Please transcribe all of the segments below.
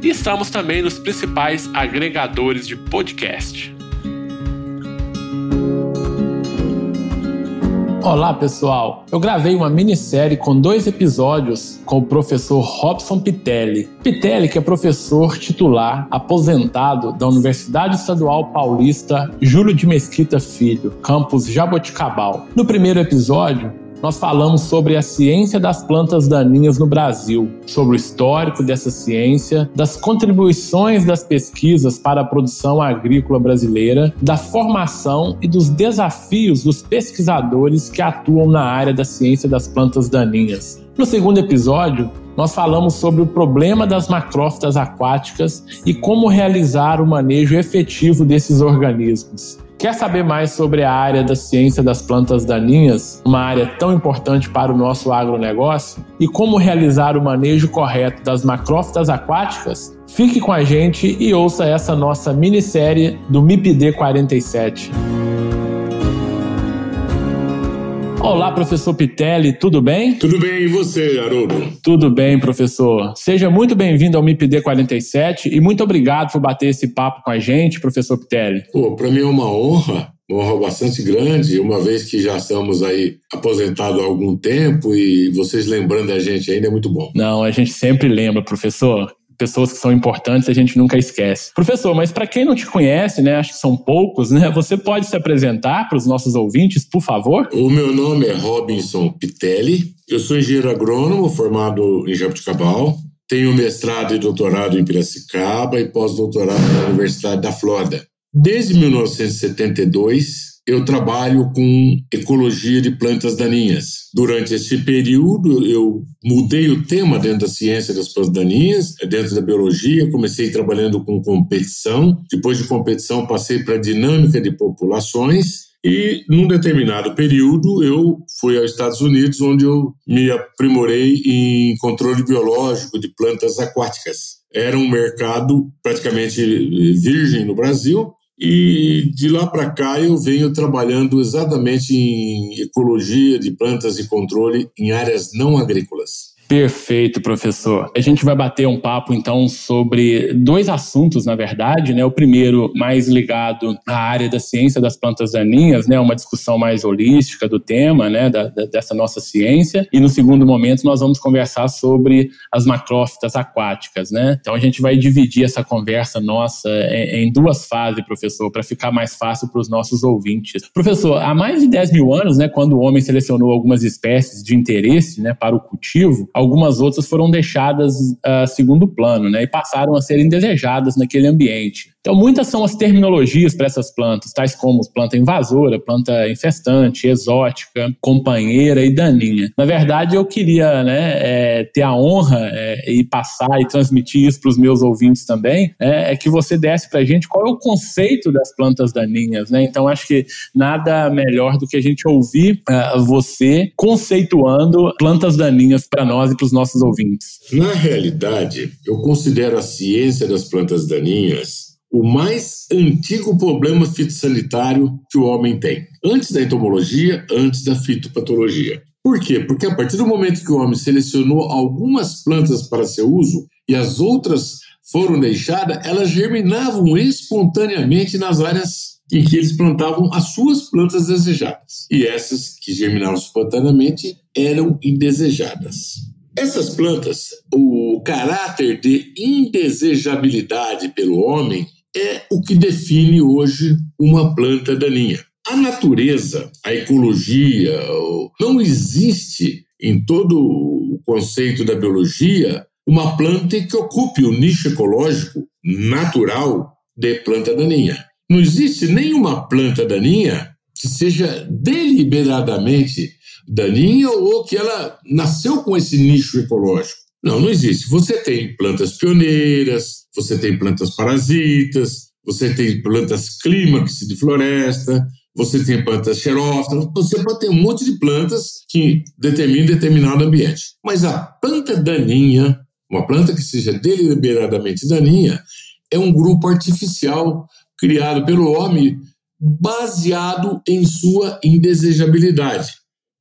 E estamos também nos principais agregadores de podcast. Olá, pessoal! Eu gravei uma minissérie com dois episódios com o professor Robson Pitelli. Pitelli, que é professor titular aposentado da Universidade Estadual Paulista Júlio de Mesquita Filho, campus Jaboticabal. No primeiro episódio, nós falamos sobre a ciência das plantas daninhas no Brasil, sobre o histórico dessa ciência, das contribuições das pesquisas para a produção agrícola brasileira, da formação e dos desafios dos pesquisadores que atuam na área da ciência das plantas daninhas. No segundo episódio, nós falamos sobre o problema das macrófitas aquáticas e como realizar o manejo efetivo desses organismos. Quer saber mais sobre a área da ciência das plantas daninhas, uma área tão importante para o nosso agronegócio, e como realizar o manejo correto das macrófitas aquáticas? Fique com a gente e ouça essa nossa minissérie do MIPD 47. Olá, professor Pitelli, tudo bem? Tudo bem, e você, Haroldo? Tudo bem, professor. Seja muito bem-vindo ao MIPD 47 e muito obrigado por bater esse papo com a gente, professor Pitelli. Pô, para mim é uma honra, uma honra bastante grande, uma vez que já estamos aí aposentados há algum tempo e vocês lembrando a gente ainda é muito bom. Não, a gente sempre lembra, professor pessoas que são importantes a gente nunca esquece. Professor, mas para quem não te conhece, né, acho que são poucos, né, você pode se apresentar para os nossos ouvintes, por favor? O meu nome é Robinson Pitelli, eu sou engenheiro agrônomo formado em Jabuticabal, tenho mestrado e doutorado em Piracicaba e pós-doutorado na Universidade da Flórida. Desde 1972, eu trabalho com ecologia de plantas daninhas. Durante esse período, eu mudei o tema dentro da ciência das plantas daninhas, dentro da biologia. Comecei trabalhando com competição. Depois de competição, passei para dinâmica de populações. E, num determinado período, eu fui aos Estados Unidos, onde eu me aprimorei em controle biológico de plantas aquáticas. Era um mercado praticamente virgem no Brasil, e de lá para cá eu venho trabalhando exatamente em ecologia de plantas e controle em áreas não agrícolas. Perfeito, professor. A gente vai bater um papo então sobre dois assuntos, na verdade, né? O primeiro mais ligado à área da ciência das plantas daninhas, né? Uma discussão mais holística do tema, né? Da, da, dessa nossa ciência. E no segundo momento nós vamos conversar sobre as macrófitas aquáticas, né? Então a gente vai dividir essa conversa nossa em, em duas fases, professor, para ficar mais fácil para os nossos ouvintes. Professor, há mais de 10 mil anos, né? Quando o homem selecionou algumas espécies de interesse, né? Para o cultivo algumas outras foram deixadas a uh, segundo plano, né, e passaram a ser indesejadas naquele ambiente. Então, muitas são as terminologias para essas plantas, tais como planta invasora, planta infestante, exótica, companheira e daninha. Na verdade, eu queria né, é, ter a honra é, e passar e transmitir isso para os meus ouvintes também, é, é que você desse para a gente qual é o conceito das plantas daninhas. Né? Então, acho que nada melhor do que a gente ouvir uh, você conceituando plantas daninhas para nós e para os nossos ouvintes. Na realidade, eu considero a ciência das plantas daninhas o mais antigo problema fitossanitário que o homem tem. Antes da entomologia, antes da fitopatologia. Por quê? Porque a partir do momento que o homem selecionou algumas plantas para seu uso e as outras foram deixadas, elas germinavam espontaneamente nas áreas em que eles plantavam as suas plantas desejadas. E essas que germinavam espontaneamente eram indesejadas. Essas plantas, o caráter de indesejabilidade pelo homem é o que define hoje uma planta daninha. A natureza, a ecologia, não existe em todo o conceito da biologia uma planta que ocupe o nicho ecológico natural de planta daninha. Não existe nenhuma planta daninha que seja deliberadamente daninha ou que ela nasceu com esse nicho ecológico. Não, não existe. Você tem plantas pioneiras, você tem plantas parasitas, você tem plantas clímax de floresta, você tem plantas xerófitas, você pode ter um monte de plantas que determinam determinado ambiente. Mas a planta daninha, uma planta que seja deliberadamente daninha, é um grupo artificial criado pelo homem baseado em sua indesejabilidade.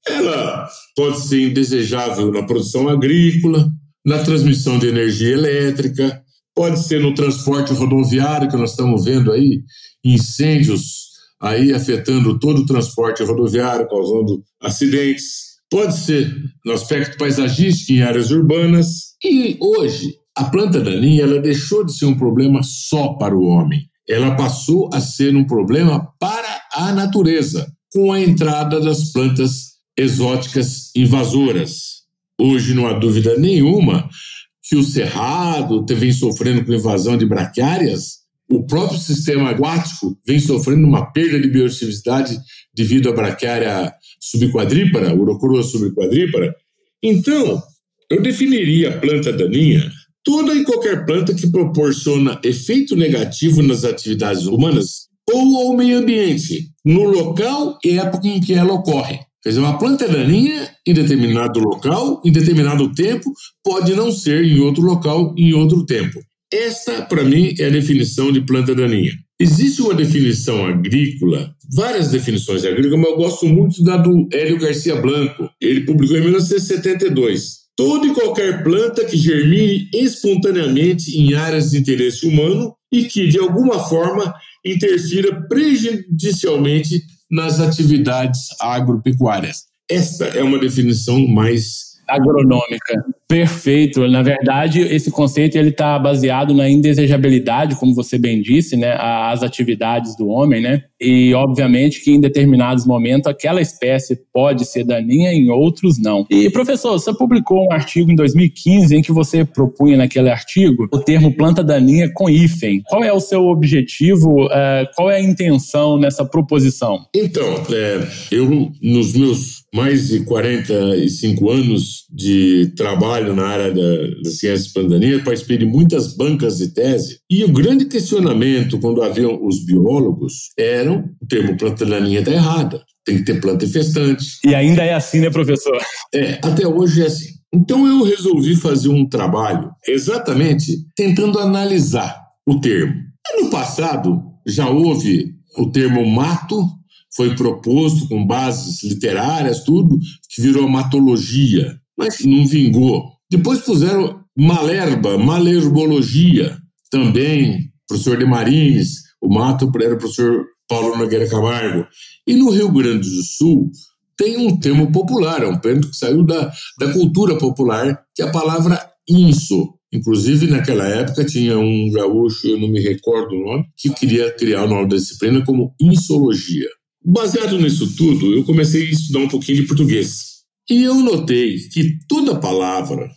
Ela pode ser indesejável na produção agrícola, na transmissão de energia elétrica, pode ser no transporte rodoviário, que nós estamos vendo aí incêndios aí afetando todo o transporte rodoviário, causando acidentes. Pode ser no aspecto paisagístico em áreas urbanas. E hoje, a planta daninha ela deixou de ser um problema só para o homem. Ela passou a ser um problema para a natureza, com a entrada das plantas exóticas invasoras. Hoje não há dúvida nenhuma que o cerrado vem sofrendo com invasão de braquiárias, o próprio sistema aquático vem sofrendo uma perda de biodiversidade devido à braquiária subquadrípara, urocrua subquadrípara. Então, eu definiria a planta daninha toda e qualquer planta que proporciona efeito negativo nas atividades humanas ou ao meio ambiente, no local e época em que ela ocorre. Quer dizer, uma planta é daninha em determinado local, em determinado tempo, pode não ser em outro local, em outro tempo. Esta, para mim, é a definição de planta daninha. Existe uma definição agrícola, várias definições agrícolas, mas eu gosto muito da do Hélio Garcia Blanco. Ele publicou em 1972. Toda e qualquer planta que germine espontaneamente em áreas de interesse humano e que, de alguma forma, interfira prejudicialmente nas atividades agropecuárias. Esta é uma definição mais agronômica. Perfeito. Na verdade, esse conceito ele está baseado na indesejabilidade, como você bem disse, né, as atividades do homem, né? E obviamente que em determinados momentos aquela espécie pode ser daninha, em outros não. E professor, você publicou um artigo em 2015 em que você propunha naquele artigo o termo planta daninha com hífen. Qual é o seu objetivo? É, qual é a intenção nessa proposição? Então, é, eu nos meus mais de 45 anos de trabalho na área da, da ciência pandania, participei de muitas bancas de tese, e o grande questionamento quando haviam os biólogos era o termo planta daninha está errada, tem que ter planta infestante. E ainda é assim, né, professor? É, até hoje é assim. Então eu resolvi fazer um trabalho exatamente tentando analisar o termo. No passado já houve o termo mato foi proposto com bases literárias, tudo, que virou matologia, mas não vingou. Depois puseram malerba, malerbologia, também, professor de Marines, o mato era o professor Paulo Nogueira Camargo. E no Rio Grande do Sul tem um termo popular, é um termo que saiu da, da cultura popular, que é a palavra inso. Inclusive, naquela época, tinha um gaúcho, eu não me recordo o nome, que queria criar o nome da disciplina como insologia. Baseado nisso tudo, eu comecei a estudar um pouquinho de português. E eu notei que toda palavra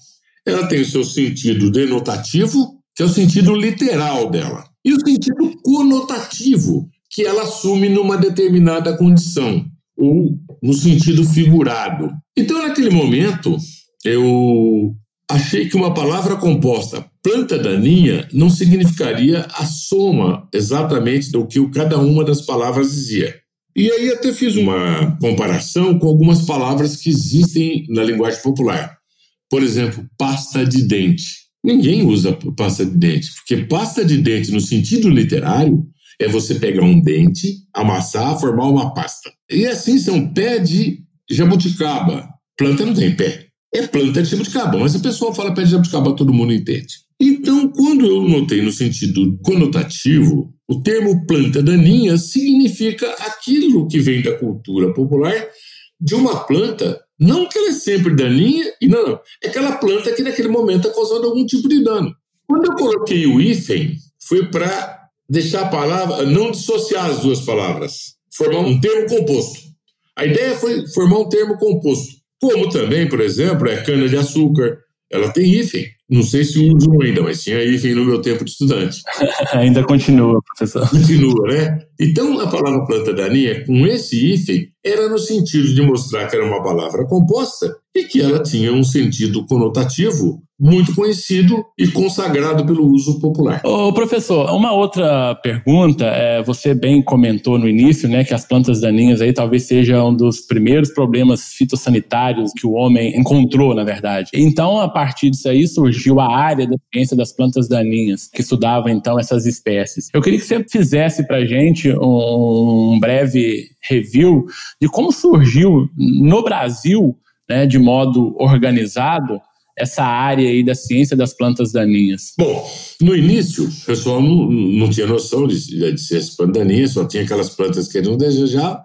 ela tem o seu sentido denotativo, que é o sentido literal dela, e o sentido conotativo, que ela assume numa determinada condição, ou no sentido figurado. Então, naquele momento, eu achei que uma palavra composta planta daninha não significaria a soma exatamente do que cada uma das palavras dizia. E aí até fiz uma comparação com algumas palavras que existem na linguagem popular. Por exemplo, pasta de dente. Ninguém usa pasta de dente, porque pasta de dente, no sentido literário, é você pegar um dente, amassar, formar uma pasta. E assim são pé de jabuticaba. Planta não tem pé. É planta de jabuticaba, mas a pessoa fala pé de jabuticaba, todo mundo entende. Então, quando eu notei no sentido conotativo, o termo planta daninha significa aquilo que vem da cultura popular de uma planta, não que ela é sempre daninha, e não, não, é aquela planta que naquele momento está causando algum tipo de dano. Quando eu coloquei o hífen, foi para deixar a palavra, não dissociar as duas palavras, formar um termo composto. A ideia foi formar um termo composto, como também, por exemplo, é cana-de-açúcar, ela tem hífen. Não sei se uso ainda, mas tinha hífen no meu tempo de estudante. ainda continua, professor. Continua, né? Então, a palavra planta daninha, com esse hífen, era no sentido de mostrar que era uma palavra composta e que ela tinha um sentido conotativo muito conhecido e consagrado pelo uso popular. Ô, professor, uma outra pergunta, é, você bem comentou no início, né, que as plantas daninhas aí talvez seja um dos primeiros problemas fitossanitários que o homem encontrou, na verdade. Então, a partir disso aí surgiu a área da ciência das plantas daninhas, que estudava então essas espécies. Eu queria que você fizesse para gente um breve review de como surgiu no Brasil, né, de modo organizado, essa área aí da ciência das plantas daninhas? Bom, no início, o pessoal não, não tinha noção de, de ciência daninhas, só tinha aquelas plantas que não desejavam,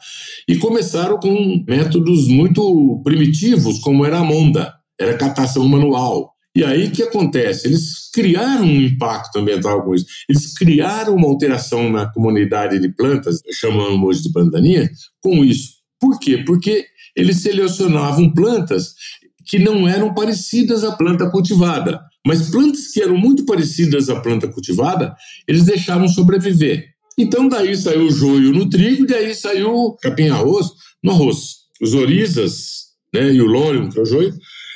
e começaram com métodos muito primitivos, como era a monda, era catação manual. E aí o que acontece? Eles criaram um impacto ambiental com isso. Eles criaram uma alteração na comunidade de plantas, chamando hoje de planta daninha, com isso. Por quê? Porque eles selecionavam plantas que não eram parecidas à planta cultivada. Mas plantas que eram muito parecidas à planta cultivada, eles deixavam sobreviver. Então daí saiu o joio no trigo, daí saiu o capim-arroz no arroz. Os orizas né, e o lórium, que é o joio,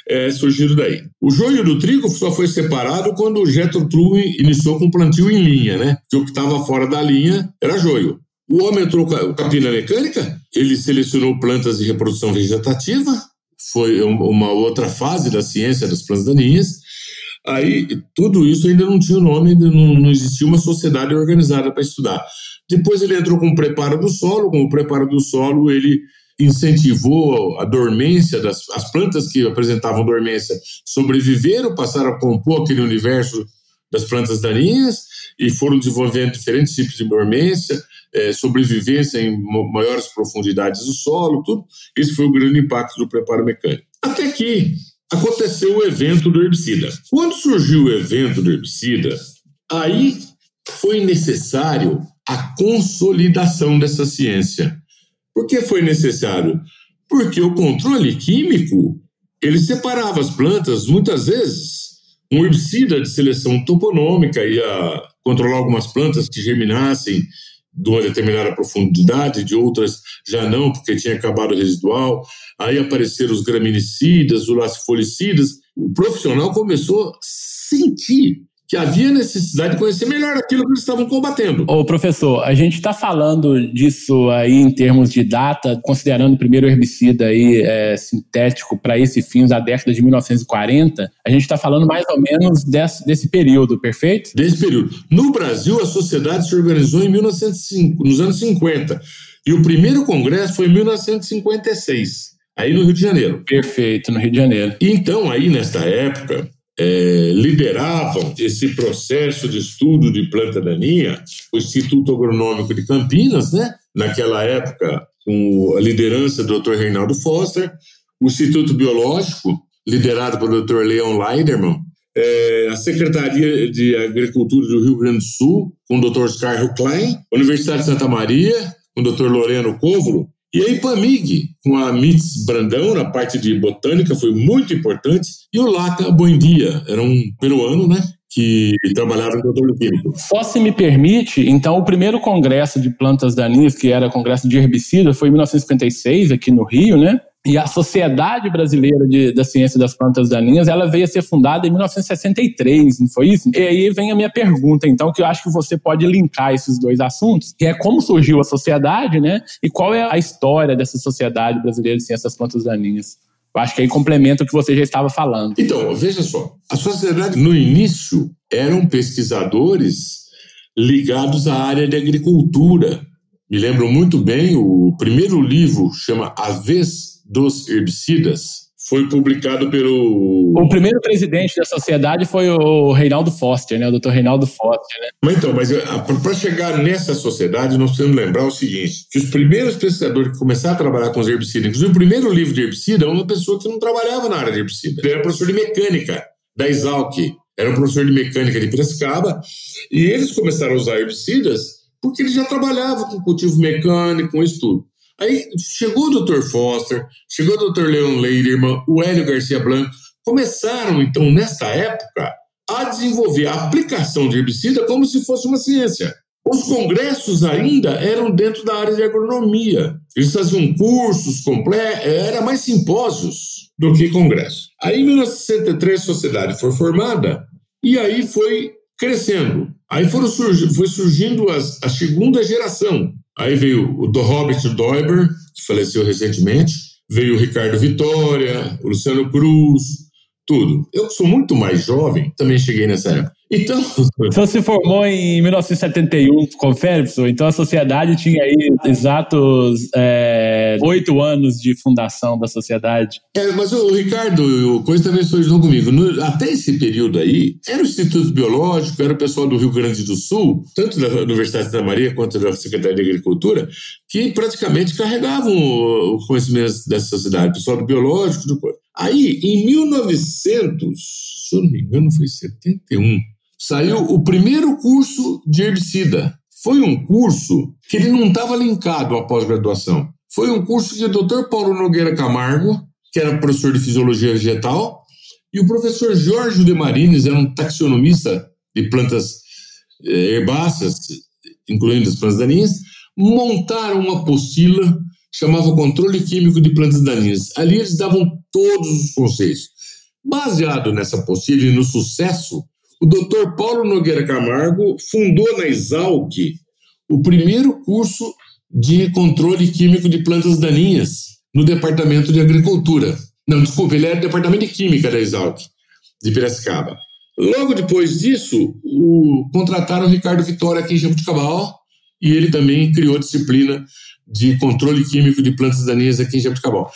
é, surgiram daí. O joio do trigo só foi separado quando o Jethro Tull iniciou com o plantio em linha, né? Que o que estava fora da linha era joio. O homem entrou com a capina mecânica, ele selecionou plantas de reprodução vegetativa, foi uma outra fase da ciência das plantas daninhas. Aí, tudo isso ainda não tinha nome, não, não existia uma sociedade organizada para estudar. Depois ele entrou com o preparo do solo, com o preparo do solo ele incentivou a dormência das as plantas que apresentavam dormência sobreviveram, passaram a compor aquele universo das plantas daninhas e foram desenvolvendo diferentes tipos de dormência, é, sobrevivência em maiores profundidades do solo, tudo. Esse foi o grande impacto do preparo mecânico. Até que aconteceu o evento do herbicida. Quando surgiu o evento do herbicida, aí foi necessário a consolidação dessa ciência. Por que foi necessário? Porque o controle químico ele separava as plantas muitas vezes. Um herbicida de seleção toponômica ia controlar algumas plantas que germinassem de uma determinada profundidade, de outras já não, porque tinha acabado o residual. Aí apareceram os graminicidas, os lacifolicidas. O profissional começou a sentir que havia necessidade de conhecer melhor aquilo que eles estavam combatendo. Ô, professor, a gente está falando disso aí em termos de data, considerando o primeiro herbicida aí, é, sintético para esse fim da década de 1940, a gente está falando mais ou menos desse, desse período, perfeito? Desse período. No Brasil, a sociedade se organizou em 1905, nos anos 50, e o primeiro congresso foi em 1956, aí no Rio de Janeiro. Perfeito, no Rio de Janeiro. Então, aí, nesta época, é, lideravam esse processo de estudo de planta daninha, o Instituto Agronômico de Campinas, né? naquela época, com a liderança do Dr. Reinaldo Foster, o Instituto Biológico, liderado pelo Dr. Leon Leiderman, é, a Secretaria de Agricultura do Rio Grande do Sul, com o Dr. Oscar Klein, a Universidade de Santa Maria, com o Dr. Loreno Covolo, e a IPAMIG, com a MITS Brandão, na parte de botânica, foi muito importante. E o Laca Buendia, era um peruano, né? Que trabalhava em controle químico. Só se me permite, então, o primeiro congresso de plantas daninhas, que era congresso de herbicida, foi em 1956, aqui no Rio, né? E a Sociedade Brasileira de, da Ciência das Plantas Daninhas, ela veio a ser fundada em 1963, não foi isso? E aí vem a minha pergunta, então, que eu acho que você pode linkar esses dois assuntos, que é como surgiu a sociedade, né? E qual é a história dessa Sociedade Brasileira de Ciência das Plantas Daninhas? Eu acho que aí complementa o que você já estava falando. Então, veja só, a sociedade no início eram pesquisadores ligados à área de agricultura. Me lembro muito bem, o primeiro livro chama A Vez dos herbicidas foi publicado pelo. O primeiro presidente da sociedade foi o Reinaldo Foster, né? O Dr. Reinaldo Foster, né? Mas então, mas para chegar nessa sociedade, nós precisamos lembrar o seguinte: que os primeiros pesquisadores que começaram a trabalhar com os herbicidas, inclusive o primeiro livro de herbicida, é uma pessoa que não trabalhava na área de herbicida. Ele era professor de mecânica da Exalc, era um professor de mecânica de Piracicaba, e eles começaram a usar herbicidas porque eles já trabalhavam com cultivo mecânico, com isso tudo. Aí chegou o Dr. Foster, chegou o Dr. Leon Leiderman, o Hélio Garcia Blanco, começaram, então, nesta época, a desenvolver a aplicação de herbicida como se fosse uma ciência. Os congressos ainda eram dentro da área de agronomia. Eles faziam cursos completos, era mais simpósios do que congresso. Aí, em 1963, a sociedade foi formada e aí foi crescendo. Aí foram foi surgindo as, a segunda geração. Aí veio o do Robert Doiber, que faleceu recentemente, veio o Ricardo Vitória, o Luciano Cruz, tudo. Eu sou muito mais jovem, também cheguei nessa época. Então. Você se formou em 1971 com Ferguson, então a sociedade tinha aí exatos é, oito é, anos de fundação da sociedade. É, mas o Ricardo, o Coisa também estudou comigo. No, até esse período aí, era o Instituto Biológico, era o pessoal do Rio Grande do Sul, tanto da Universidade da Maria quanto da Secretaria de Agricultura, que praticamente carregavam o conhecimento dessa sociedade, o pessoal do Biológico, do coisa. Aí, em 1900, se eu não me engano, foi 71 saiu o primeiro curso de herbicida. Foi um curso que ele não estava linkado à pós-graduação. Foi um curso o Dr. Paulo Nogueira Camargo, que era professor de fisiologia vegetal, e o professor Jorge de Marines, era um taxonomista de plantas eh, herbáceas, incluindo as plantas daninhas, montaram uma apostila chamava Controle Químico de Plantas Daninhas. Ali eles davam todos os conceitos. Baseado nessa apostila e no sucesso o Dr. Paulo Nogueira Camargo fundou na Exalc o primeiro curso de controle químico de plantas daninhas no Departamento de Agricultura. Não, desculpa, ele era do Departamento de Química da Exalc, de Piracicaba. Logo depois disso, o, contrataram o Ricardo Vitória aqui em Jabuticabal e ele também criou a disciplina de controle químico de plantas daninhas aqui em Jabuticabal.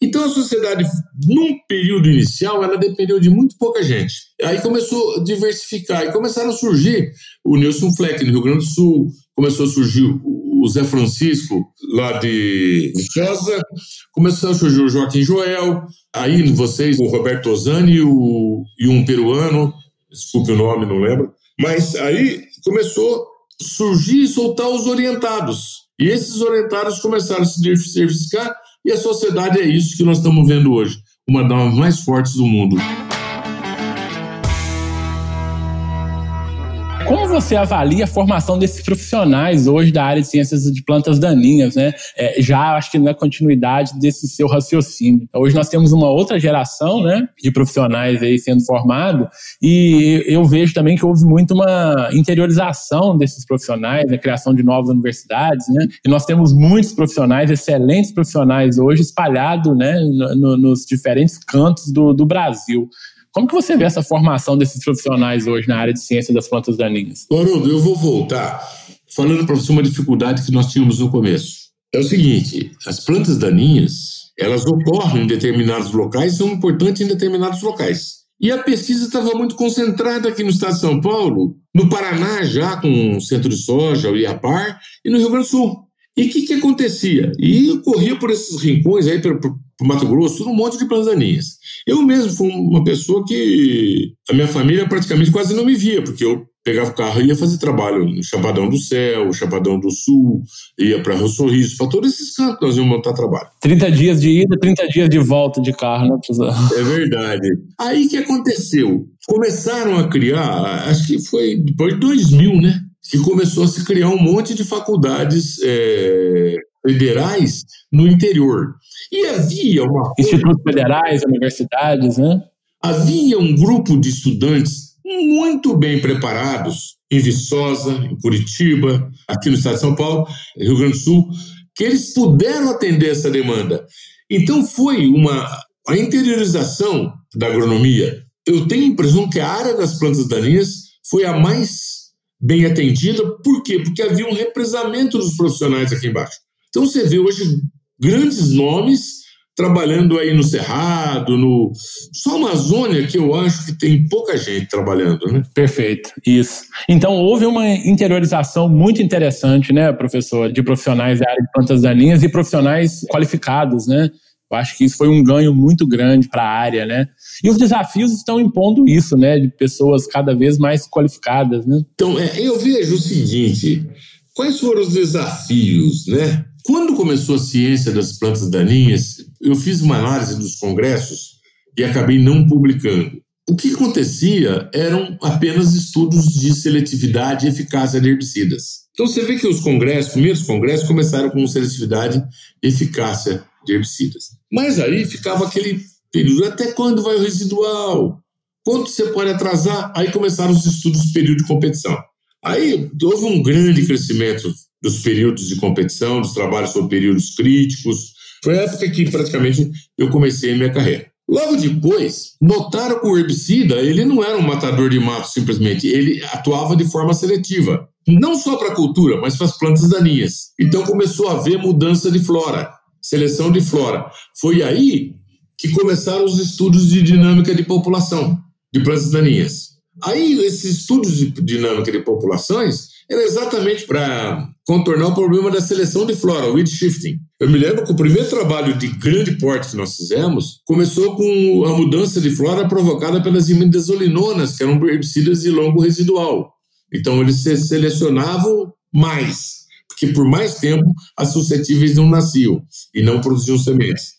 Então a sociedade, num período inicial, ela dependeu de muito pouca gente. Aí começou a diversificar e começaram a surgir o Nelson Fleck no Rio Grande do Sul, começou a surgir o Zé Francisco lá de Viçosa, começou a surgir o Joaquim Joel, aí vocês, o Roberto Ozani e, o, e um peruano, desculpe o nome, não lembro, mas aí começou surgir e soltar os orientados. E esses orientados começaram a se diversificar e a sociedade é isso que nós estamos vendo hoje, uma das mais fortes do mundo. Como você avalia a formação desses profissionais hoje da área de ciências de plantas daninhas, né? É, já acho que na continuidade desse seu raciocínio. Hoje nós temos uma outra geração, né, de profissionais aí sendo formado e eu vejo também que houve muito uma interiorização desses profissionais, a criação de novas universidades, né? E nós temos muitos profissionais, excelentes profissionais hoje espalhados, né, no, nos diferentes cantos do, do Brasil. Como que você vê essa formação desses profissionais hoje na área de ciência das plantas daninhas? Haroldo, eu vou voltar falando para você uma dificuldade que nós tínhamos no começo. É o seguinte, as plantas daninhas, elas ocorrem em determinados locais são importantes em determinados locais. E a pesquisa estava muito concentrada aqui no estado de São Paulo, no Paraná já com o Centro de Soja, o IAPAR, e no Rio Grande do Sul. E o que, que acontecia? E corria por esses rincões aí, para o Mato Grosso, um monte de plantas daninhas. Eu mesmo fui uma pessoa que a minha família praticamente quase não me via, porque eu pegava o carro e ia fazer trabalho no Chapadão do Céu, Chapadão do Sul, ia para Rio Sorriso, para todos esses cantos nós íamos montar trabalho. 30 dias de ida, 30 dias de volta de carro, né? É verdade. Aí que aconteceu? Começaram a criar, acho que foi depois de 2000, né? Que começou a se criar um monte de faculdades é, federais no interior. E havia uma. Institutos federais, universidades, né? Havia um grupo de estudantes muito bem preparados em Viçosa, em Curitiba, aqui no estado de São Paulo, Rio Grande do Sul, que eles puderam atender essa demanda. Então foi uma a interiorização da agronomia. Eu tenho a impressão que a área das plantas daninhas foi a mais bem atendida. Por quê? Porque havia um represamento dos profissionais aqui embaixo. Então você vê hoje grandes nomes trabalhando aí no Cerrado, no só Amazônia que eu acho que tem pouca gente trabalhando, né? Perfeito, isso. Então houve uma interiorização muito interessante, né, professor, de profissionais da área de plantas daninhas e profissionais qualificados, né? Eu acho que isso foi um ganho muito grande para a área, né? E os desafios estão impondo isso, né? De pessoas cada vez mais qualificadas, né? Então, é, eu vejo o seguinte: quais foram os desafios, né? Quando começou a ciência das plantas daninhas, eu fiz uma análise dos congressos e acabei não publicando. O que acontecia eram apenas estudos de seletividade e eficácia de herbicidas. Então você vê que os congressos, primeiros congressos, começaram com seletividade e eficácia de herbicidas. Mas aí ficava aquele período, até quando vai o residual? Quanto você pode atrasar? Aí começaram os estudos de período de competição. Aí houve um grande crescimento dos períodos de competição, dos trabalhos sobre períodos críticos. Foi a época que praticamente eu comecei a minha carreira. Logo depois, notaram que o herbicida ele não era um matador de mato simplesmente, ele atuava de forma seletiva, não só para a cultura, mas para as plantas daninhas. Então começou a haver mudança de flora, seleção de flora. Foi aí que começaram os estudos de dinâmica de população de plantas daninhas. Aí esses estudos de dinâmica de populações era exatamente para contornar o problema da seleção de flora, o weed shifting. Eu me lembro que o primeiro trabalho de grande porte que nós fizemos começou com a mudança de flora provocada pelas imidazolinonas, que eram herbicidas de longo residual. Então eles se selecionavam mais, porque por mais tempo as suscetíveis não nasciam e não produziam sementes.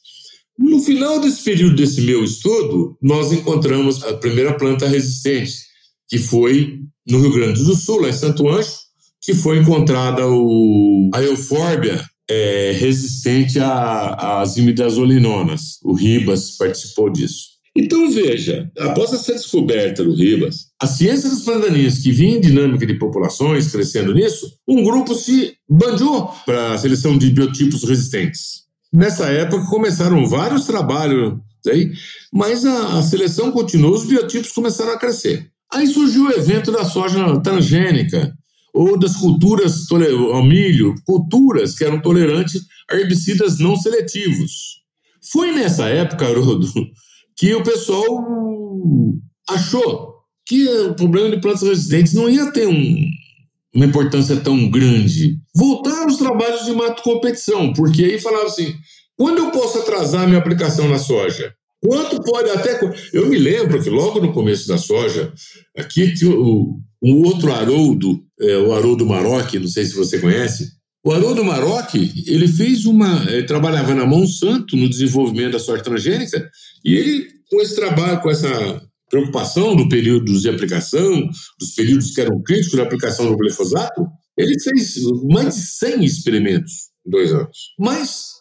No final desse período desse meu estudo, nós encontramos a primeira planta resistente, que foi no Rio Grande do Sul, lá em Santo Anjo, que foi encontrada o, a eufórbia é, resistente às imidazolinonas. O Ribas participou disso. Então veja, após essa descoberta do Ribas, a ciência das plantaninhas que vinha em dinâmica de populações crescendo nisso, um grupo se bandiou para a seleção de biotipos resistentes. Nessa época começaram vários trabalhos aí, mas a, a seleção continuou, os biotipos começaram a crescer. Aí surgiu o evento da soja transgênica, ou das culturas ao milho, culturas que eram tolerantes a herbicidas não seletivos. Foi nessa época, Haroldo, que o pessoal achou que o problema de plantas resistentes não ia ter um, uma importância tão grande. Voltaram os trabalhos de mato competição, porque aí falava assim: quando eu posso atrasar a minha aplicação na soja? Quanto pode até. Eu me lembro que logo no começo da soja, aqui tinha um outro Haroldo, é, o Haroldo Maroc, não sei se você conhece. O Haroldo Maroc, ele fez uma. Ele trabalhava na Monsanto no desenvolvimento da soja transgênica, e ele, com esse trabalho, com essa preocupação do período de aplicação, dos períodos que eram críticos de aplicação do glifosato, ele fez mais de 100 experimentos em dois anos. Mas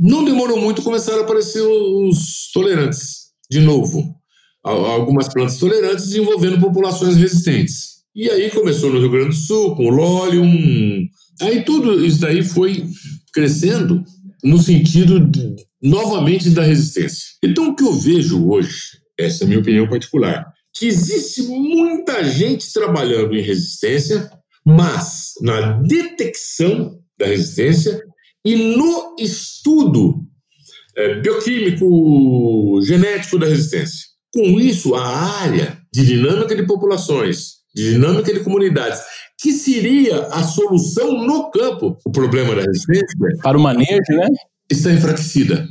não demorou muito, começaram a aparecer os tolerantes, de novo. Algumas plantas tolerantes desenvolvendo populações resistentes. E aí começou no Rio Grande do Sul, com o Lolium. Aí tudo isso daí foi crescendo no sentido, de, novamente, da resistência. Então, o que eu vejo hoje, essa é a minha opinião particular, que existe muita gente trabalhando em resistência, mas na detecção da resistência e no estudo é, bioquímico, genético da resistência. Com isso, a área de dinâmica de populações, de dinâmica de comunidades, que seria a solução no campo, o problema da resistência. Para o manejo, né? Está enfraquecida.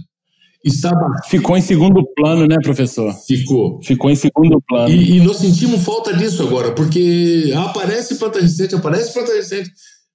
Está... Ficou em segundo plano, né, professor? Ficou. Ficou em segundo plano. E, e nós sentimos falta disso agora, porque aparece planta resistente, aparece planta resistente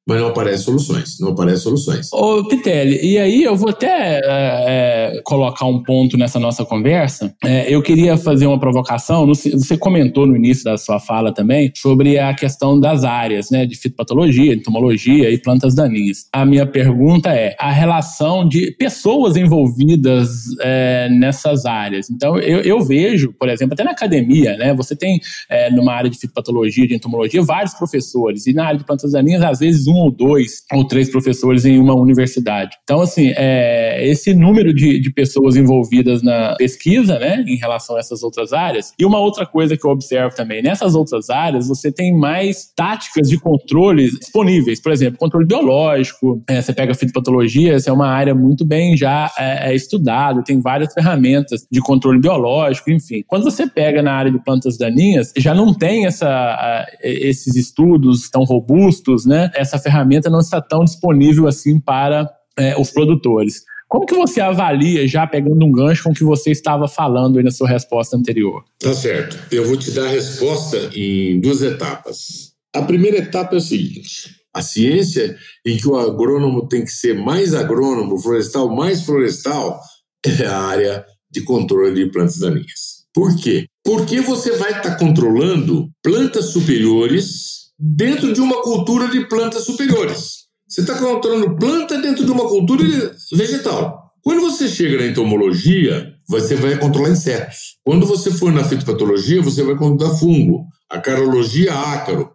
mas não aparecem soluções, não aparecem soluções. Ô, Pitelli, e aí eu vou até é, colocar um ponto nessa nossa conversa. É, eu queria fazer uma provocação, você comentou no início da sua fala também, sobre a questão das áreas, né, de fitopatologia, entomologia e plantas daninhas. A minha pergunta é a relação de pessoas envolvidas é, nessas áreas. Então, eu, eu, vejo, por exemplo, até na academia, né, você tem é, numa área de fitopatologia, de entomologia, vários professores, e na área de plantas daninhas, às vezes, um ou dois ou três professores em uma universidade. Então, assim, é, esse número de, de pessoas envolvidas na pesquisa, né, em relação a essas outras áreas. E uma outra coisa que eu observo também, nessas outras áreas, você tem mais táticas de controle disponíveis. Por exemplo, controle biológico, é, você pega fitopatologia, essa é uma área muito bem já é, é estudada, tem várias ferramentas de controle biológico, enfim. Quando você pega na área de plantas daninhas, já não tem essa, esses estudos tão robustos, né, essa ferramenta não está tão disponível assim para é, os produtores. Como que você avalia, já pegando um gancho com o que você estava falando aí na sua resposta anterior? Tá certo. Eu vou te dar a resposta em duas etapas. A primeira etapa é o seguinte: a ciência em que o agrônomo tem que ser mais agrônomo, florestal mais florestal, é a área de controle de plantas daninhas. Por quê? Porque você vai estar tá controlando plantas superiores dentro de uma cultura de plantas superiores. Você está controlando planta dentro de uma cultura vegetal. Quando você chega na entomologia, você vai controlar insetos. Quando você for na fitopatologia, você vai controlar fungo. A carologia, ácaro.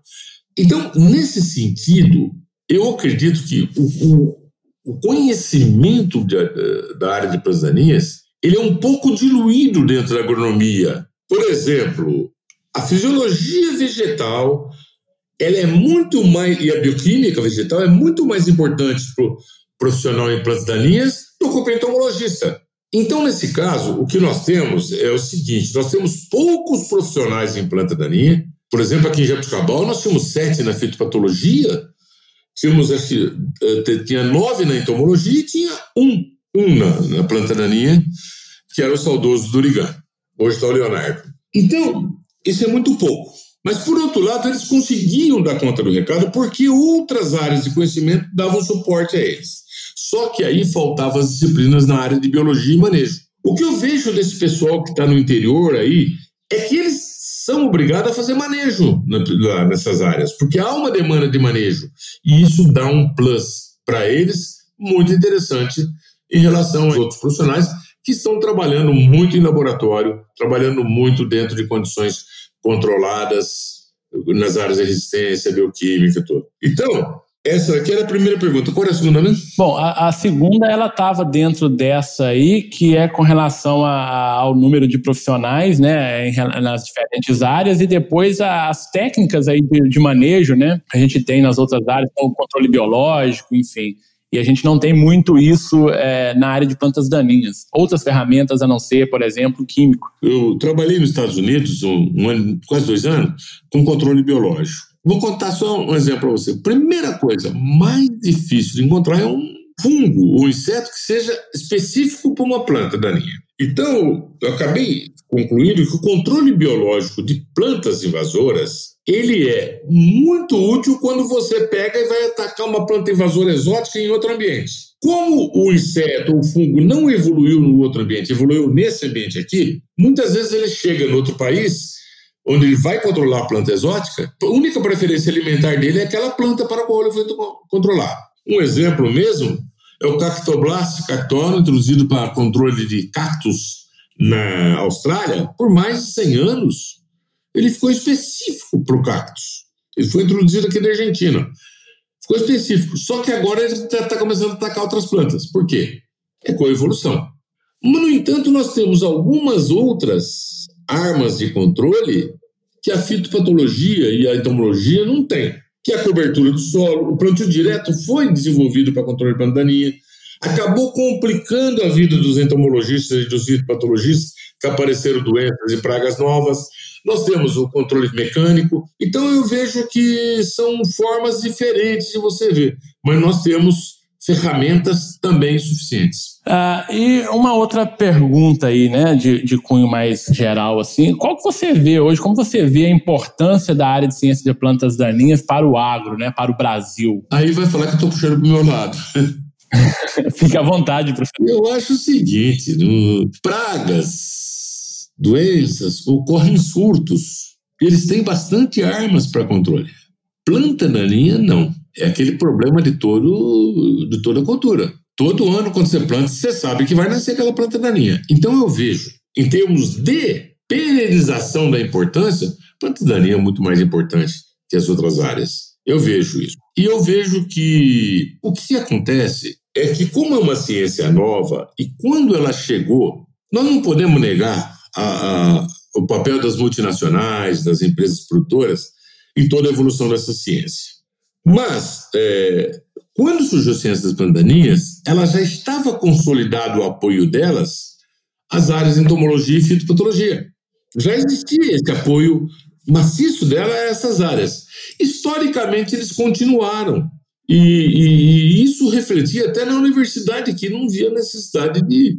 Então, nesse sentido, eu acredito que o, o, conhecimento de, da área de plantas ele é um pouco diluído dentro da agronomia. Por exemplo, a fisiologia vegetal ela é muito mais e a bioquímica vegetal é muito mais importante para o profissional em plantas daninhas do que o entomologista. Então, nesse caso, o que nós temos é o seguinte: nós temos poucos profissionais em planta daninha. Por exemplo, aqui em Jabuticabal, nós tínhamos sete na fitopatologia, tínhamos, acho que, eh, tinha nove na entomologia e tinha um, um na, na planta daninha, que era o saudoso Durigan. Hoje está o Leonardo. Então, isso é muito pouco. Mas, por outro lado, eles conseguiam dar conta do recado porque outras áreas de conhecimento davam suporte a eles. Só que aí faltavam as disciplinas na área de biologia e manejo. O que eu vejo desse pessoal que está no interior aí é que eles são obrigados a fazer manejo nessas áreas, porque há uma demanda de manejo. E isso dá um plus para eles muito interessante em relação aos outros profissionais que estão trabalhando muito em laboratório, trabalhando muito dentro de condições controladas nas áreas de resistência, bioquímica, tudo. Então, essa aqui era a primeira pergunta. Qual era a segunda mesmo? Bom, a, a segunda ela estava dentro dessa aí, que é com relação a, ao número de profissionais, né, em, nas diferentes áreas, e depois as técnicas aí de, de manejo, né, que a gente tem nas outras áreas, como controle biológico, enfim. E a gente não tem muito isso é, na área de plantas daninhas. Outras ferramentas a não ser, por exemplo, químico. Eu trabalhei nos Estados Unidos um, um quase dois anos com controle biológico. Vou contar só um exemplo para você. Primeira coisa mais difícil de encontrar é um fungo ou inseto que seja específico para uma planta daninha. Então, eu acabei concluindo que o controle biológico de plantas invasoras ele é muito útil quando você pega e vai atacar uma planta invasora exótica em outro ambiente. Como o inseto ou o fungo não evoluiu no outro ambiente, evoluiu nesse ambiente aqui, muitas vezes ele chega no outro país, onde ele vai controlar a planta exótica, a única preferência alimentar dele é aquela planta para a qual ele foi controlar. Um exemplo mesmo é o Cactoblast cactono, introduzido para controle de cactos na Austrália por mais de 100 anos ele ficou específico para o cactus. Ele foi introduzido aqui na Argentina. Ficou específico. Só que agora ele está tá começando a atacar outras plantas. Por quê? É coevolução. Mas, no entanto, nós temos algumas outras armas de controle que a fitopatologia e a entomologia não têm, que é a cobertura do solo. O plantio direto foi desenvolvido para controle de daninha, acabou complicando a vida dos entomologistas e dos fitopatologistas, que apareceram doenças e pragas novas. Nós temos o controle mecânico, então eu vejo que são formas diferentes de você ver, mas nós temos ferramentas também suficientes. Ah, e uma outra pergunta aí, né, de, de cunho mais geral, assim, qual que você vê hoje, como você vê a importância da área de ciência de plantas daninhas para o agro, né, para o Brasil? Aí vai falar que eu estou puxando para o meu lado. Fique à vontade, professor. Eu acho o seguinte, no, pragas doenças, ocorrem surtos. Eles têm bastante armas para controle. Planta daninha, não. É aquele problema de, todo, de toda a cultura. Todo ano, quando você planta, você sabe que vai nascer aquela planta daninha. Então, eu vejo, em termos de perenização da importância, planta daninha é muito mais importante que as outras áreas. Eu vejo isso. E eu vejo que o que acontece é que, como é uma ciência nova, e quando ela chegou, nós não podemos negar a, a, o papel das multinacionais, das empresas produtoras em toda a evolução dessa ciência. Mas, é, quando surgiu a ciência das pandanias, ela já estava consolidado o apoio delas às áreas de entomologia e fitopatologia. Já existia esse apoio maciço dela a essas áreas. Historicamente, eles continuaram E, e, e, isso refletia até na universidade, que não via necessidade de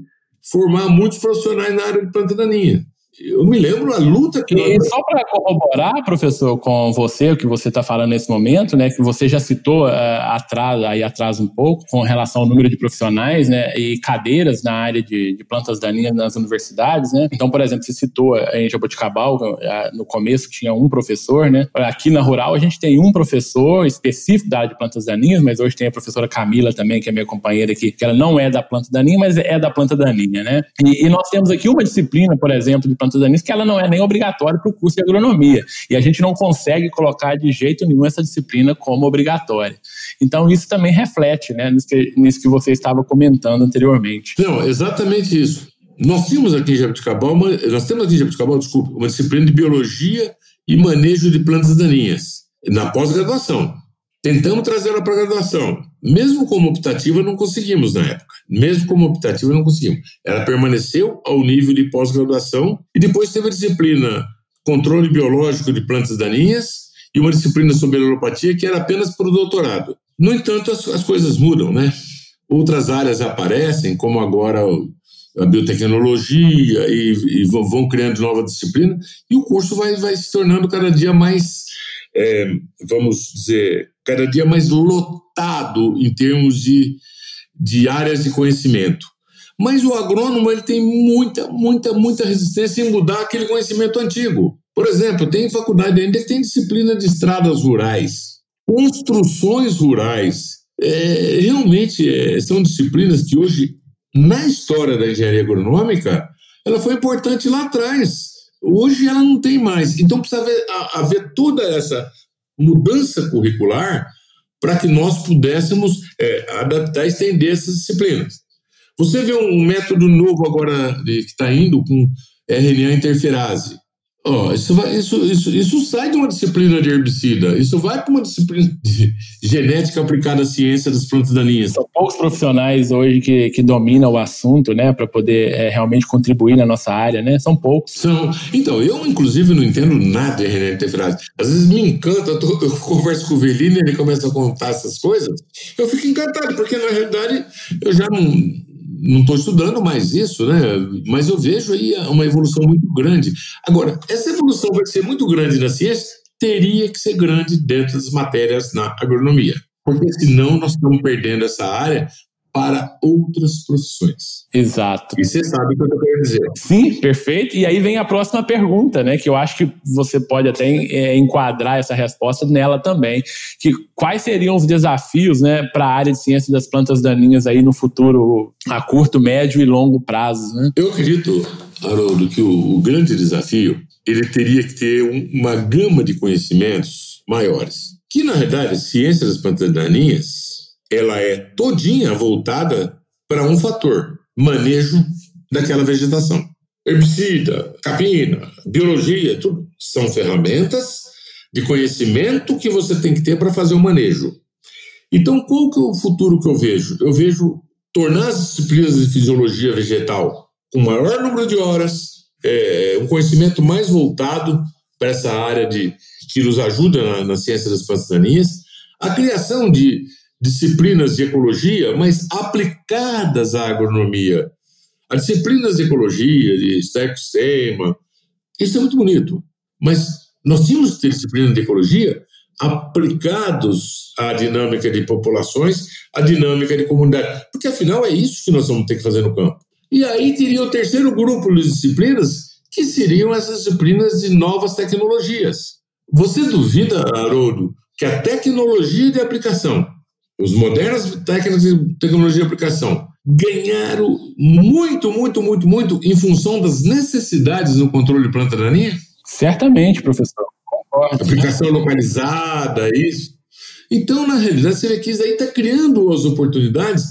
formar muitos profissionais na área de planta daninha eu me lembro a luta que. E só para corroborar, professor, com você, o que você está falando nesse momento, né, que você já citou uh, atrás, aí atrás um pouco, com relação ao número de profissionais né, e cadeiras na área de, de plantas daninhas nas universidades. Né? Então, por exemplo, você citou eh, em Jaboticabal, uh, no começo tinha um professor. Né? Aqui na Rural, a gente tem um professor específico da área de plantas daninhas, mas hoje tem a professora Camila também, que é minha companheira aqui, que ela não é da planta daninha, mas é da planta daninha. Né? E, e nós temos aqui uma disciplina, por exemplo, de plantas plantas daninhas, que ela não é nem obrigatória para o curso de agronomia. E a gente não consegue colocar de jeito nenhum essa disciplina como obrigatória. Então, isso também reflete né, nisso, que, nisso que você estava comentando anteriormente. Não, exatamente isso. Nós tínhamos aqui em Jabuticabal, uma, nós temos aqui em Jabuticabal, desculpa, uma disciplina de biologia e manejo de plantas daninhas, na pós-graduação. Tentamos trazer ela para a graduação. Mesmo como optativa, não conseguimos na época. Mesmo como optativa, não conseguimos. Ela permaneceu ao nível de pós-graduação e depois teve a disciplina controle biológico de plantas daninhas e uma disciplina sobre alopatia que era apenas para o doutorado. No entanto, as, as coisas mudam, né? Outras áreas aparecem, como agora a biotecnologia, e, e vão criando novas disciplinas, e o curso vai, vai se tornando cada dia mais, é, vamos dizer, cada dia mais lotado em termos de, de áreas de conhecimento. Mas o agrônomo ele tem muita, muita, muita resistência em mudar aquele conhecimento antigo. Por exemplo, tem faculdade ainda que tem disciplina de estradas rurais, construções rurais. É, realmente é, são disciplinas que hoje, na história da engenharia agronômica, ela foi importante lá atrás. Hoje ela não tem mais. Então precisa haver, haver toda essa mudança curricular para que nós pudéssemos é, adaptar e estender essas disciplinas. Você vê um método novo agora que está indo com RNA interferase. Oh, isso, vai, isso, isso, isso sai de uma disciplina de herbicida, isso vai para uma disciplina de genética aplicada à ciência das plantas daninhas. São poucos profissionais hoje que, que dominam o assunto, né, para poder é, realmente contribuir na nossa área, né? São poucos. São. Então, eu, inclusive, não entendo nada de RNA interferase. Às vezes me encanta, eu, tô, eu converso com o Velino e ele começa a contar essas coisas, eu fico encantado, porque na realidade eu já não não estou estudando mais isso, né? Mas eu vejo aí uma evolução muito grande. Agora, essa evolução vai ser muito grande na ciência, teria que ser grande dentro das matérias na agronomia. Porque senão nós estamos perdendo essa área para outras profissões. Exato. E você sabe o que eu querendo dizer. Sim, perfeito. E aí vem a próxima pergunta, né? Que eu acho que você pode até é, enquadrar essa resposta nela também. Que quais seriam os desafios, né, para a área de ciência das plantas daninhas aí no futuro a curto, médio e longo prazo, né? Eu acredito, Haroldo, que o, o grande desafio ele teria que ter um, uma gama de conhecimentos maiores. Que na verdade, ciência das plantas daninhas ela é todinha voltada para um fator, manejo daquela vegetação. Herbicida, capina, biologia, tudo são ferramentas de conhecimento que você tem que ter para fazer o manejo. Então, qual que é o futuro que eu vejo? Eu vejo tornar as disciplinas de fisiologia vegetal com maior número de horas, é, um conhecimento mais voltado para essa área de que nos ajuda na, na ciência das plantas daninhas, a criação de disciplinas de ecologia, mas aplicadas à agronomia. As disciplinas de ecologia, de ecossistema, isso é muito bonito, mas nós tínhamos que ter disciplinas de ecologia aplicados à dinâmica de populações, à dinâmica de comunidade, porque afinal é isso que nós vamos ter que fazer no campo. E aí teria o terceiro grupo de disciplinas, que seriam essas disciplinas de novas tecnologias. Você duvida, Haroldo, que a tecnologia de aplicação os modernas técnicas de tecnologia de aplicação ganharam muito, muito, muito, muito em função das necessidades no controle de planta daninha? Certamente, professor. Concordo. Aplicação localizada, isso. Então, na realidade, que isso aí está criando as oportunidades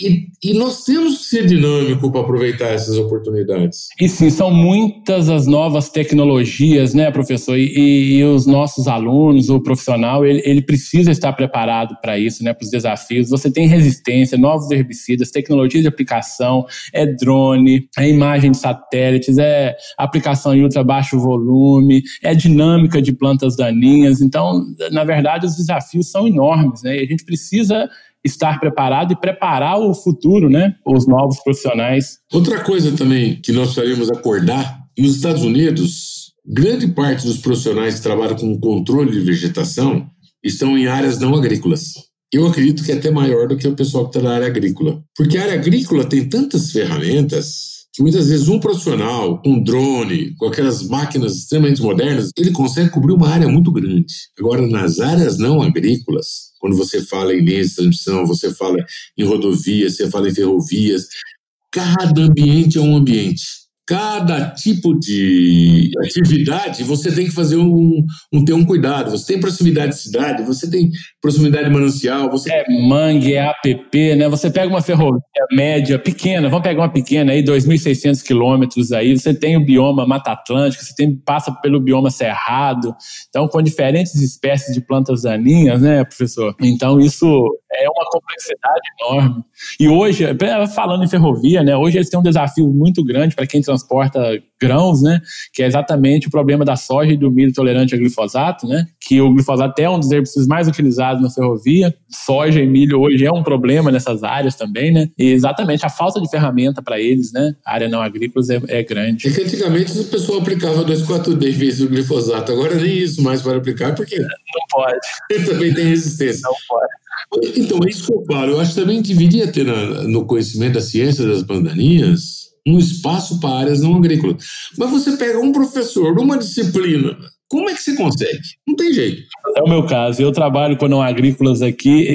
E, e, nós temos que ser dinâmico para aproveitar essas oportunidades. E sim, são muitas as novas tecnologias, né, professor? E, e os nossos alunos, o profissional, ele, ele precisa estar preparado para isso, né, para os desafios. Você tem resistência, novos herbicidas, tecnologia de aplicação, é drone, é imagem de satélites, é aplicação em ultra baixo volume, é dinâmica de plantas daninhas. Então, na verdade, os desafios são enormes, né? E a gente precisa estar preparado e preparar o futuro, né? Os novos profissionais. Outra coisa também que nós precisaríamos acordar, nos Estados Unidos, grande parte dos profissionais que trabalham com controle de vegetação estão em áreas não agrícolas. Eu acredito que é até maior do que o pessoal que está na área agrícola. Porque a área agrícola tem tantas ferramentas que muitas vezes um profissional, um drone, com aquelas máquinas extremamente modernas, ele consegue cobrir uma área muito grande. Agora, nas áreas não agrícolas, quando você fala em linhas de transmissão, você fala em rodovias, você fala em ferrovias, cada ambiente é um ambiente cada tipo de atividade você tem que fazer um, um, ter um cuidado. Você tem proximidade de cidade, você tem proximidade de manancial. Você... É mangue, é app, né? Você pega uma ferrovia média, pequena, vamos pegar uma pequena aí, 2.600 quilômetros aí, você tem o bioma Mata Atlântica, você tem, passa pelo bioma Cerrado, então com diferentes espécies de plantas daninhas, né, professor? Então isso é uma complexidade enorme. E hoje, falando em ferrovia, né, hoje eles têm um desafio muito grande para quem transporta grãos, né, que é exatamente o problema da soja e do milho tolerante a glifosato, né, que o glifosato é um dos herbicidas mais utilizados na ferrovia. Soja e milho hoje é um problema nessas áreas também, né, e exatamente a falta de ferramenta para eles, né, a área não agrícola é, é grande. É que antigamente o pessoal aplicava 2,4-D em vez do glifosato, agora nem isso mais para aplicar, porque... Não pode. Também tem resistência. Não pode. Então, é isso que eu falo. Eu acho que também deveria ter na, no conhecimento da ciência das bandaninhas um espaço para áreas não agrícolas. Mas você pega um professor numa disciplina como é que você consegue? Não tem jeito. É o meu caso. Eu trabalho com não agrícolas aqui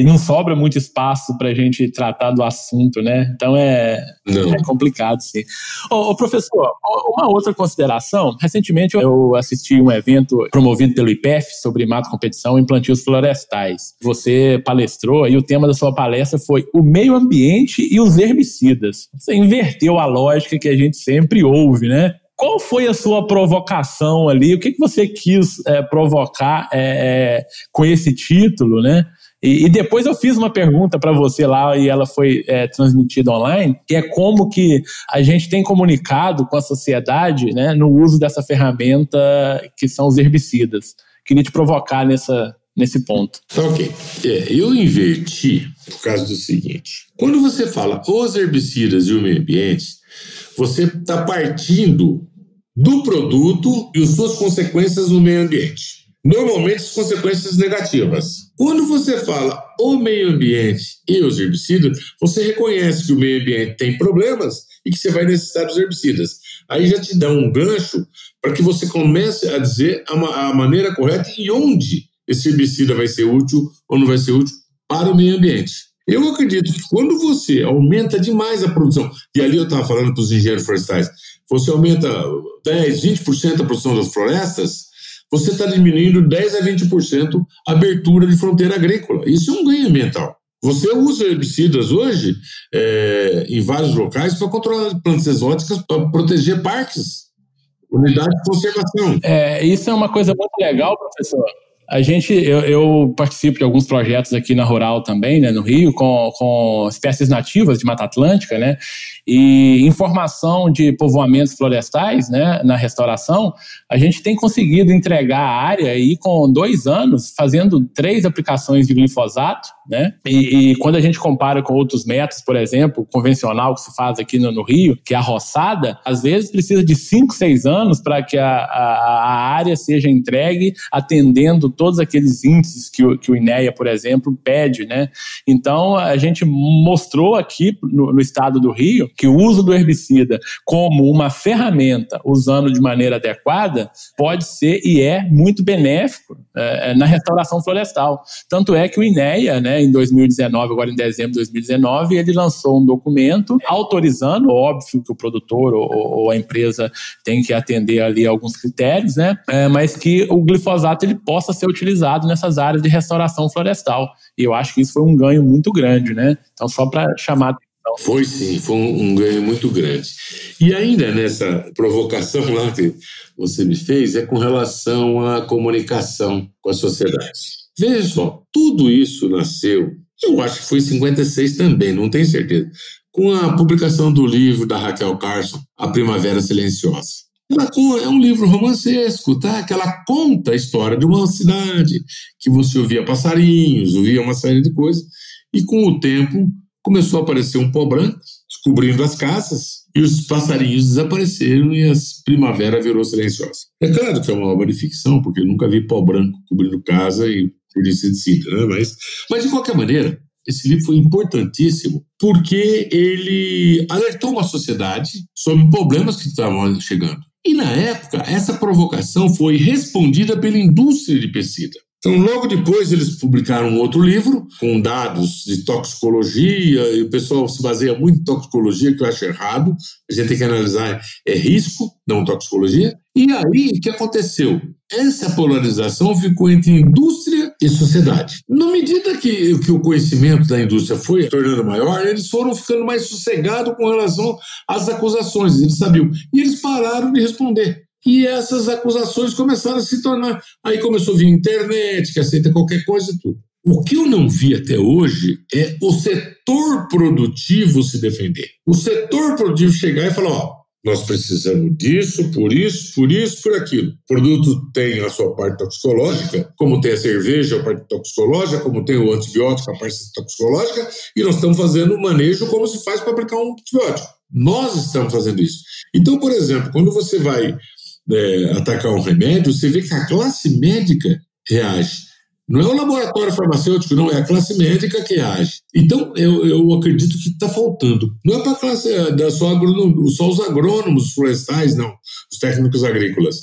e não sobra muito espaço para a gente tratar do assunto, né? Então é, é complicado, sim. Ô, ô, professor, uma outra consideração. Recentemente eu assisti um evento promovido pelo IPEF sobre mato competição em plantios florestais. Você palestrou e o tema da sua palestra foi o meio ambiente e os herbicidas. Você inverteu a lógica que a gente sempre ouve, né? Qual foi a sua provocação ali? O que, que você quis é, provocar é, é, com esse título, né? E, e, depois eu fiz uma pergunta para você lá e ela foi é, transmitida online, que é como que a gente tem comunicado com a sociedade né, no uso dessa ferramenta que são os herbicidas. Queria te provocar nessa, nesse ponto. Tá ok. É, eu inverti por causa do seguinte. Quando você fala os herbicidas e o meio ambiente, você está partindo do produto e as suas consequências no meio ambiente. Normalmente, as consequências negativas. Quando você fala o meio ambiente e os herbicidas, você reconhece que o meio ambiente tem problemas e que você vai necessitar dos herbicidas. Aí já te dá um gancho para que você comece a dizer a, a maneira correta e onde esse herbicida vai ser útil ou não vai ser útil para o meio ambiente. Eu acredito que quando você aumenta demais a produção, e ali eu estava falando para os engenheiros florestais, você aumenta 10, 20% a produção das florestas, você está diminuindo 10 a 20% a abertura de fronteira agrícola. Isso é um ganho ambiental. Você usa herbicidas hoje é, em vários locais para controlar plantas exóticas, para proteger parques, unidades de conservação. É, isso é uma coisa muito legal, professor. A gente, eu, eu, participo de alguns projetos aqui na Rural também, né, no Rio, com, com espécies nativas de Mata Atlântica, né, e informação de povoamentos florestais, né, na restauração, a gente tem conseguido entregar a área aí com dois anos, fazendo três aplicações de glifosato, né, e, e quando a gente compara com outros métodos, por exemplo, convencional que se faz aqui no, no Rio, que é a roçada, às vezes precisa de cinco, seis anos para que a, a, a, área seja entregue atendendo todos aqueles índices que o, que o INEA, por exemplo, pede, né. Então, a gente mostrou aqui no, no estado do Rio que o uso do herbicida como uma ferramenta, usando de maneira adequada, pode ser e é muito benéfico é, na restauração florestal. Tanto é que o INEA, né, em 2019, agora em dezembro de 2019, ele lançou um documento autorizando, óbvio que o produtor ou, ou a empresa tem que atender ali alguns critérios, né, é, mas que o glifosato ele possa ser utilizado nessas áreas de restauração florestal. E eu acho que isso foi um ganho muito grande, né? Então, só para chamar foi sim, foi um, um, ganho muito grande. E ainda nessa provocação lá que você me fez, é com relação à comunicação com a sociedade. Veja só, tudo isso nasceu, eu acho que foi em 56 também, não tenho certeza, com a publicação do livro da Raquel Carson, A Primavera Silenciosa. Ela é um livro romancesco, tá? Que ela conta a história de uma cidade, que você ouvia passarinhos, ouvia uma série de coisas, e com o tempo começou a aparecer um pó branco, cobrindo as casas, e os passarinhos desapareceram e a primavera virou silenciosa. É claro que é uma obra de ficção, porque eu nunca vi pó branco cobrindo casa e pesticida, né? Mas, mas, de qualquer maneira, esse livro foi importantíssimo porque ele alertou uma sociedade sobre problemas que estavam chegando. E na época, essa provocação foi respondida pela indústria de pesticida. Então, logo depois, eles publicaram um outro livro com dados de toxicologia, e o pessoal se baseia muito em toxicologia, que eu acho errado. A gente tem que analisar é risco, não toxicologia. E aí, o que aconteceu? Essa polarização ficou entre indústria e sociedade. Na medida que, que o conhecimento da indústria foi tornando maior, eles foram ficando mais sossegados com relação às acusações, eles sabiam. E eles pararam de responder. E essas acusações começaram a se tornar. Aí começou a vir internet, que aceita qualquer coisa e tudo. O que eu não vi até hoje é o setor produtivo se defender. O setor produtivo chegar e falar: ó, nós precisamos disso, por isso, por isso, por aquilo. O produto tem a sua parte toxicológica, como tem a cerveja, a parte toxicológica, como tem o antibiótico, a parte toxicológica, e nós estamos fazendo o manejo como se faz para aplicar um antibiótico. Nós estamos fazendo isso. Então, por exemplo, quando você vai é, atacar um remédio, você vê que a classe médica reage. Não é o laboratório farmacêutico, não, é a classe médica que age. Então, eu, eu acredito que está faltando. Não é para a classe é, só, só os agrônomos florestais, não, os técnicos agrícolas.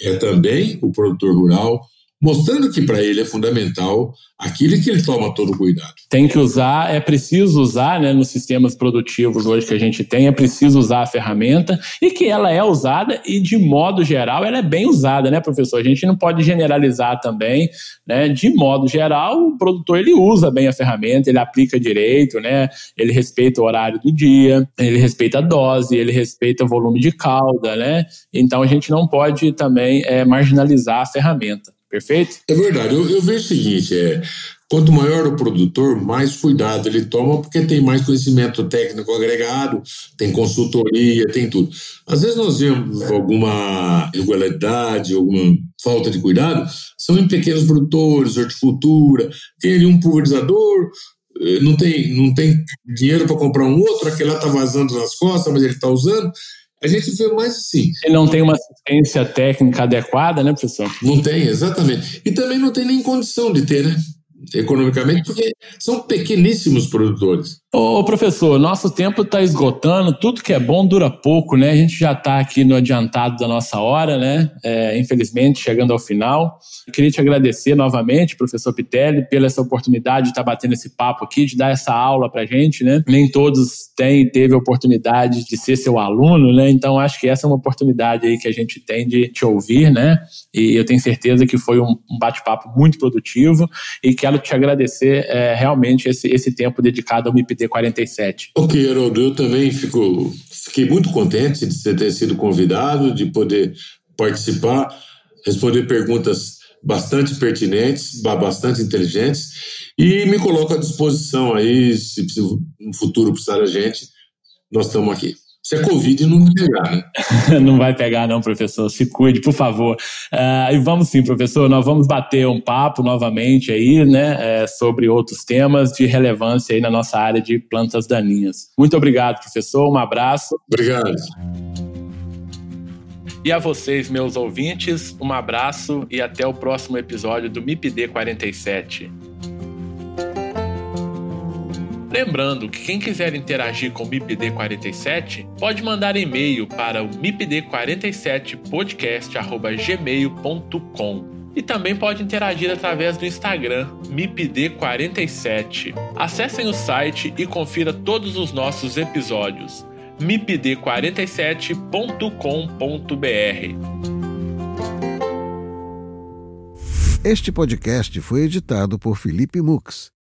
É também o produtor rural, mostrando que para ele é fundamental aquilo que ele toma todo cuidado. Tem que usar, é preciso usar, né, nos sistemas produtivos hoje que a gente tem, é preciso usar a ferramenta e que ela é usada e de modo geral ela é bem usada, né, professor? A gente não pode generalizar também, né? De modo geral, o produtor ele usa bem a ferramenta, ele aplica direito, né? Ele respeita o horário do dia, ele respeita a dose, ele respeita o volume de calda, né? Então a gente não pode também é, marginalizar a ferramenta. Perfeito? É verdade. Eu, eu vejo o seguinte: é, quanto maior o produtor, mais cuidado ele toma, porque tem mais conhecimento técnico agregado, tem consultoria, tem tudo. Às vezes nós vemos alguma irregularidade, alguma falta de cuidado, são em pequenos produtores, horticultura, tem ali um pulverizador, eh, não tem, não tem dinheiro para comprar um outro, aquele lá está vazando nas costas, mas ele está usando. A gente vê mais assim. E não tem uma assistência técnica adequada, né, professor? Não tem, exatamente. E também não tem nem condição de ter, né? Economicamente, porque são pequeníssimos produtores. Ô, professor, nosso tempo está esgotando, tudo que é bom dura pouco, né? A gente já está aqui no adiantado da nossa hora, né? É, infelizmente, chegando ao final. Eu queria te agradecer novamente, professor Pitelli, pela essa oportunidade de estar tá batendo esse papo aqui, de dar essa aula para gente, né? Nem todos têm, teve a oportunidade de ser seu aluno, né? Então, acho que essa é uma oportunidade aí que a gente tem de te ouvir, né? E eu tenho certeza que foi um, bate-papo muito produtivo e quero te agradecer é, realmente esse, esse tempo dedicado ao MIPD 47. Ok, Haroldo, eu também fico, fiquei muito contente de você ter sido convidado, de poder participar, responder perguntas bastante pertinentes, bastante inteligentes, e me coloco à disposição aí, se no futuro precisar da gente, nós estamos aqui. Se é Covid, não vai pegar, né? não vai pegar, não, professor. Se cuide, por favor. Uh, e vamos sim, professor, nós vamos bater um papo novamente aí, né, é, sobre outros temas de relevância aí na nossa área de plantas daninhas. Muito obrigado, professor. Um abraço. Obrigado. E a vocês, meus ouvintes, um abraço e até o próximo episódio do MIPD 47. Lembrando que quem quiser interagir com o MIPD47 pode mandar e-mail para o mipd47podcast@gmail.com e também pode interagir através do Instagram MIPD47. Acessem o site e confira todos os nossos episódios mipd47.com.br. Este podcast foi editado por Felipe Mux